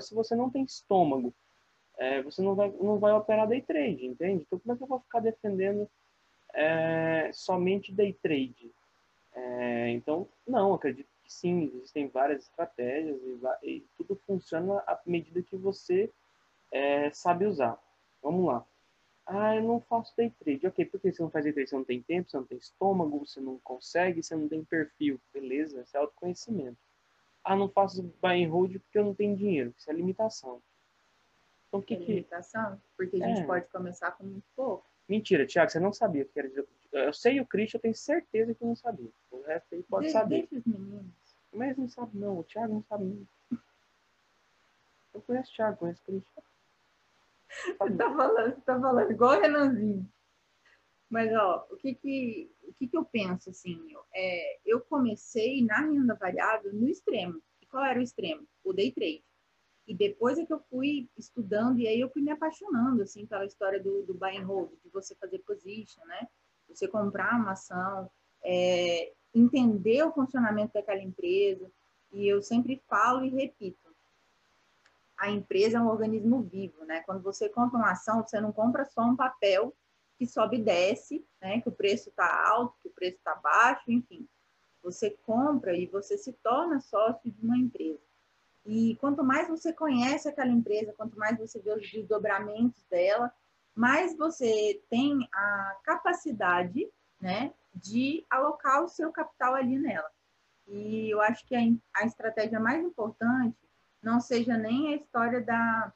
se você não tem estômago, é, você não vai, não vai operar day trade, entende? Então, como é que eu vou ficar defendendo é, somente day trade? É, então, não, acredito que sim, existem várias estratégias e, e tudo funciona à medida que você é, sabe usar. Vamos lá. Ah, eu não faço day trade. Ok, por que você não faz day trade? Você não tem tempo, você não tem estômago, você não consegue, você não tem perfil. Beleza, isso é autoconhecimento. Ah, não faço buy and hold porque eu não tenho dinheiro. Isso é limitação. Então, que é limitação? Porque a gente é. pode começar com muito pouco. Mentira, Tiago, você não sabia o que era. Eu sei o Christian, eu tenho certeza que não sabia. O resto aí pode de, saber. Deixa os meninos. Mas não sabe, não. O Tiago não sabe não. Eu conheço o Thiago, conheço o Christian. Você tá falando, você tá falando igual o Renanzinho. Mas, ó, o que que, o que que eu penso, assim, é, eu comecei na renda variável no extremo. E qual era o extremo? O day trade. E depois é que eu fui estudando, e aí eu fui me apaixonando, assim, pela história do, do buy and hold, de você fazer position, né? Você comprar uma ação, é, entender o funcionamento daquela empresa. E eu sempre falo e repito, a empresa é um organismo vivo, né? Quando você compra uma ação, você não compra só um papel que sobe e desce, né? Que o preço está alto, que o preço está baixo, enfim. Você compra e você se torna sócio de uma empresa. E quanto mais você conhece aquela empresa, quanto mais você vê os desdobramentos dela, mais você tem a capacidade, né, de alocar o seu capital ali nela. E eu acho que a, a estratégia mais importante não seja nem a história da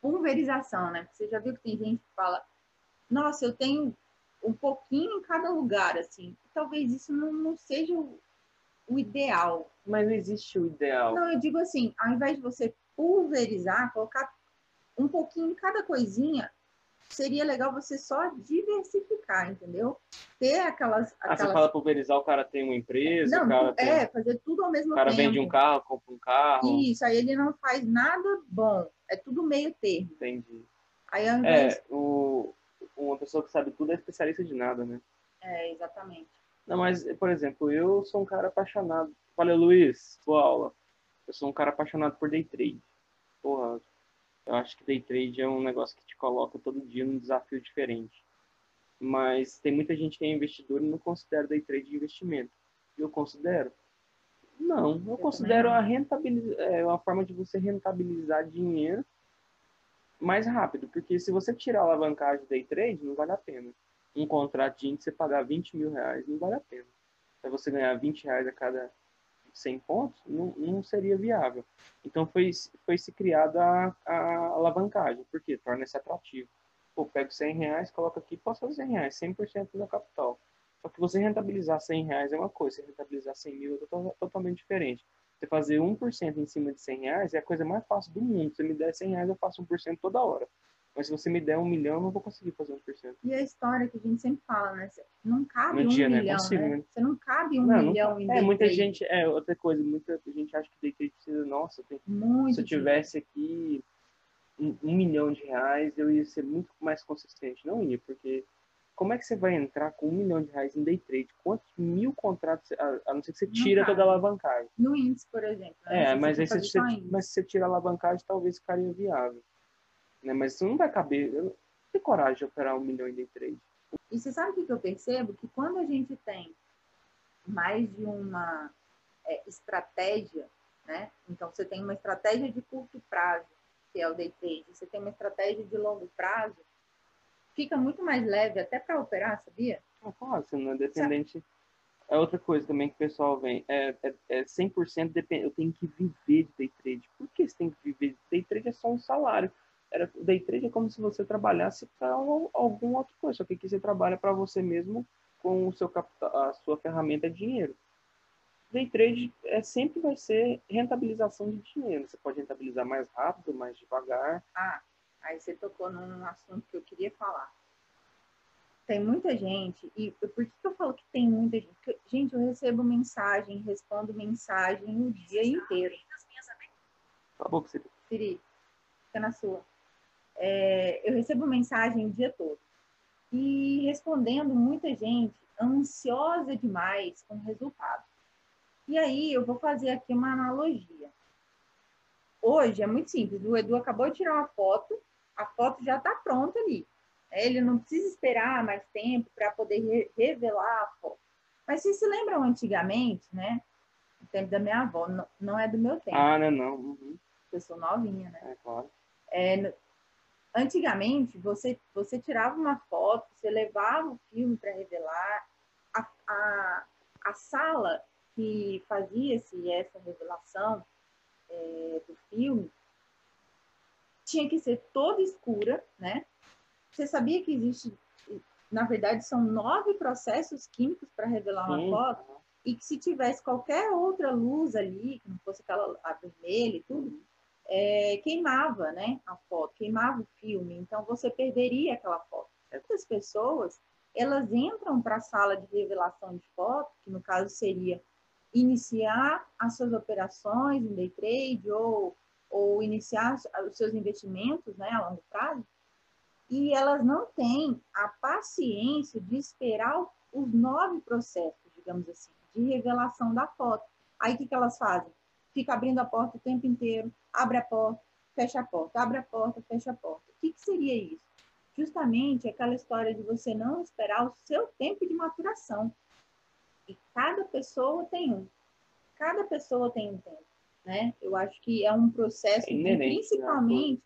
pulverização, né? Você já viu que tem gente que fala, nossa, eu tenho um pouquinho em cada lugar, assim. Talvez isso não, não seja o, o ideal. Mas não existe o ideal. Não, eu digo assim, ao invés de você pulverizar, colocar um pouquinho em cada coisinha, seria legal você só diversificar, entendeu? Ter aquelas. aquelas... Ah, você fala pulverizar, o cara tem uma empresa. Não, é, tem... fazer tudo ao mesmo tempo. O cara tempo. vende um carro, compra um carro. Isso, aí ele não faz nada bom. É tudo meio termo. Entendi. Aí ao invés... É, o, uma pessoa que sabe tudo é especialista de nada, né? É, exatamente. Não, mas, por exemplo, eu sou um cara apaixonado. Valeu, Luiz, boa aula. Eu sou um cara apaixonado por day trade. Porra, eu acho que day trade é um negócio que te coloca todo dia num desafio diferente. Mas tem muita gente que é investidor e não considera day trade investimento. Eu considero? Não, eu, eu considero a rentabilidade, é uma forma de você rentabilizar dinheiro mais rápido, porque se você tirar a alavancagem day trade, não vale a pena. Um contrato de índice, você pagar 20 mil reais, não vale a pena. Se você ganhar 20 reais a cada 100 pontos, não, não seria viável. Então foi, foi se criada a, a alavancagem, porque torna-se atrativo. Pô, pego 100 reais, coloco aqui, posso fazer 100 reais, 100% do capital. Só que você rentabilizar 100 reais é uma coisa, você rentabilizar 100 mil é totalmente diferente. Você fazer 1% em cima de 100 reais é a coisa mais fácil do mundo. Se você me der 100 reais, eu faço 1% toda hora. Mas se você me der um milhão, eu não vou conseguir fazer um por cento. E a história que a gente sempre fala, né? Não cabe no um dia, né? milhão, consigo, né? né? Você não cabe um não, milhão não, em É, muita gente, é, outra coisa, muita gente acha que day trade precisa, nossa, tem, muito se eu tivesse aqui um, um, milhão de reais, eu ia ser muito mais consistente. Não ia, porque como é que você vai entrar com um milhão de reais em day trade? Quantos mil contratos, a, a não ser que você tira toda a alavancagem? No índice, por exemplo. É, mas, aí você, você, mas se você tira a alavancagem, talvez ficaria viável. Né? Mas isso não vai caber. Eu não tenho coragem de operar um milhão em day trade. E você sabe o que eu percebo? Que quando a gente tem mais de uma é, estratégia, né? Então, você tem uma estratégia de curto prazo, que é o day trade, você tem uma estratégia de longo prazo, fica muito mais leve até para operar, sabia? Claro, você não é dependente. É outra coisa também que o pessoal vem. É, é, é 100% dependente. Eu tenho que viver de day trade. Por que você tem que viver? Day trade é só um salário era day trade é como se você trabalhasse para alguma outra coisa, só que aqui você trabalha para você mesmo com o seu capital, a sua ferramenta de dinheiro. Day trade é sempre vai ser rentabilização de dinheiro. Você pode rentabilizar mais rápido, mais devagar. Ah, aí você tocou num assunto que eu queria falar. Tem muita gente, e por que eu falo que tem muita gente? Porque, gente, eu recebo mensagem, respondo mensagem o dia inteiro. Tá bom, Siri. Siri, fica na sua é, eu recebo mensagem o dia todo. E respondendo muita gente ansiosa demais com o resultado. E aí eu vou fazer aqui uma analogia. hoje é muito simples. O Edu acabou de tirar uma foto, a foto já está pronta ali. Ele não precisa esperar mais tempo para poder re revelar a foto. Mas se se lembram antigamente, né? O tempo da minha avó, não, não é do meu tempo. Ah, né, não. Uhum. Eu sou novinha, né? É claro. É, antigamente, você, você tirava uma foto, você levava o filme para revelar. A, a, a sala que fazia-se essa revelação é, do filme tinha que ser toda escura, né? Você sabia que existe, na verdade, são nove processos químicos para revelar uma Sim. foto? E que se tivesse qualquer outra luz ali, que não fosse aquela a vermelha e tudo, é, queimava, né? A foto, queimava o filme. Então você perderia aquela foto. Essas pessoas, elas entram para a sala de revelação de foto, que no caso seria iniciar as suas operações em day trade ou, ou iniciar os seus investimentos né, a longo prazo, e elas não têm a paciência de esperar os nove processos, digamos assim, de revelação da foto. Aí o que, que elas fazem? Fica abrindo a porta o tempo inteiro, abre a porta, fecha a porta, abre a porta, fecha a porta. O que, que seria isso? Justamente aquela história de você não esperar o seu tempo de maturação. E cada pessoa tem um. Cada pessoa tem um tempo, né? Eu acho que é um processo, É de, né, principalmente,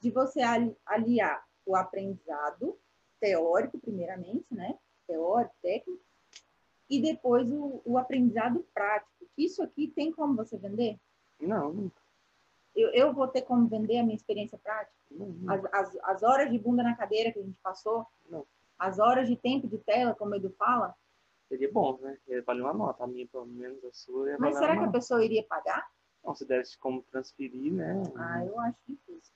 de você ali- aliar o aprendizado teórico, primeiramente, né? Teórico, técnico, e depois o, o aprendizado prático. Isso aqui tem como você vender? Não. Eu, eu vou ter como vender a minha experiência prática? Não. As, as, as horas de bunda na cadeira que a gente passou? Não. As horas de tempo de tela, como o Edu fala? Seria bom, né? Ia valer uma nota. A minha, pelo menos, a sua Mas será que a pessoa iria pagar? Não, você deve como transferir, né? Ah, eu acho difícil.